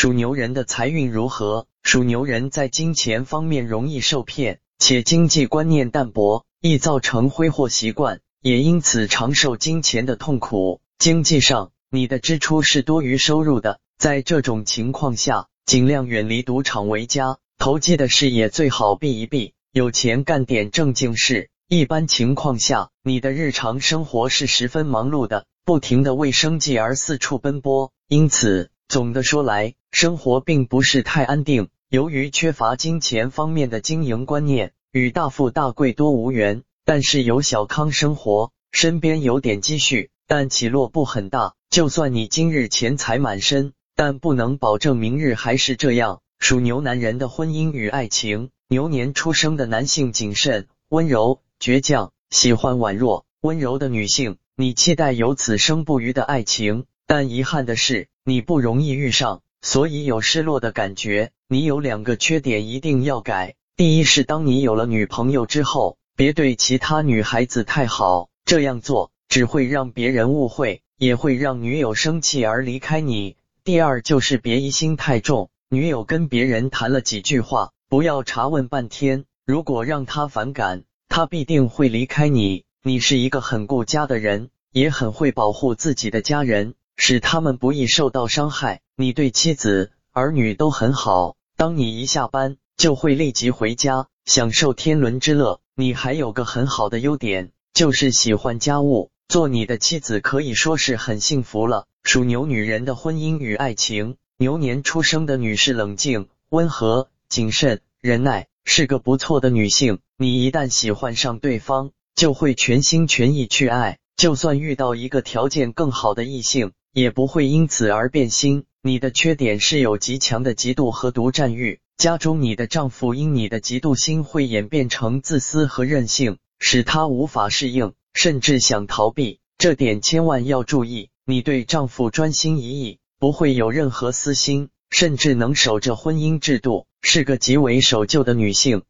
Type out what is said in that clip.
属牛人的财运如何？属牛人在金钱方面容易受骗，且经济观念淡薄，易造成挥霍习惯，也因此常受金钱的痛苦。经济上，你的支出是多于收入的，在这种情况下，尽量远离赌场为佳。投机的事也最好避一避，有钱干点正经事。一般情况下，你的日常生活是十分忙碌的，不停的为生计而四处奔波，因此。总的说来，生活并不是太安定。由于缺乏金钱方面的经营观念，与大富大贵多无缘。但是有小康生活，身边有点积蓄，但起落不很大。就算你今日钱财满身，但不能保证明日还是这样。属牛男人的婚姻与爱情，牛年出生的男性谨慎、温柔、倔强，喜欢婉弱、温柔的女性。你期待有此生不渝的爱情，但遗憾的是。你不容易遇上，所以有失落的感觉。你有两个缺点一定要改。第一是，当你有了女朋友之后，别对其他女孩子太好，这样做只会让别人误会，也会让女友生气而离开你。第二就是别疑心太重，女友跟别人谈了几句话，不要查问半天。如果让她反感，她必定会离开你。你是一个很顾家的人，也很会保护自己的家人。使他们不易受到伤害。你对妻子、儿女都很好。当你一下班，就会立即回家，享受天伦之乐。你还有个很好的优点，就是喜欢家务。做你的妻子可以说是很幸福了。属牛女人的婚姻与爱情，牛年出生的女士冷静、温和、谨慎、忍耐，是个不错的女性。你一旦喜欢上对方，就会全心全意去爱。就算遇到一个条件更好的异性。也不会因此而变心。你的缺点是有极强的嫉妒和独占欲，家中你的丈夫因你的嫉妒心会演变成自私和任性，使他无法适应，甚至想逃避。这点千万要注意。你对丈夫专心一意，不会有任何私心，甚至能守着婚姻制度，是个极为守旧的女性。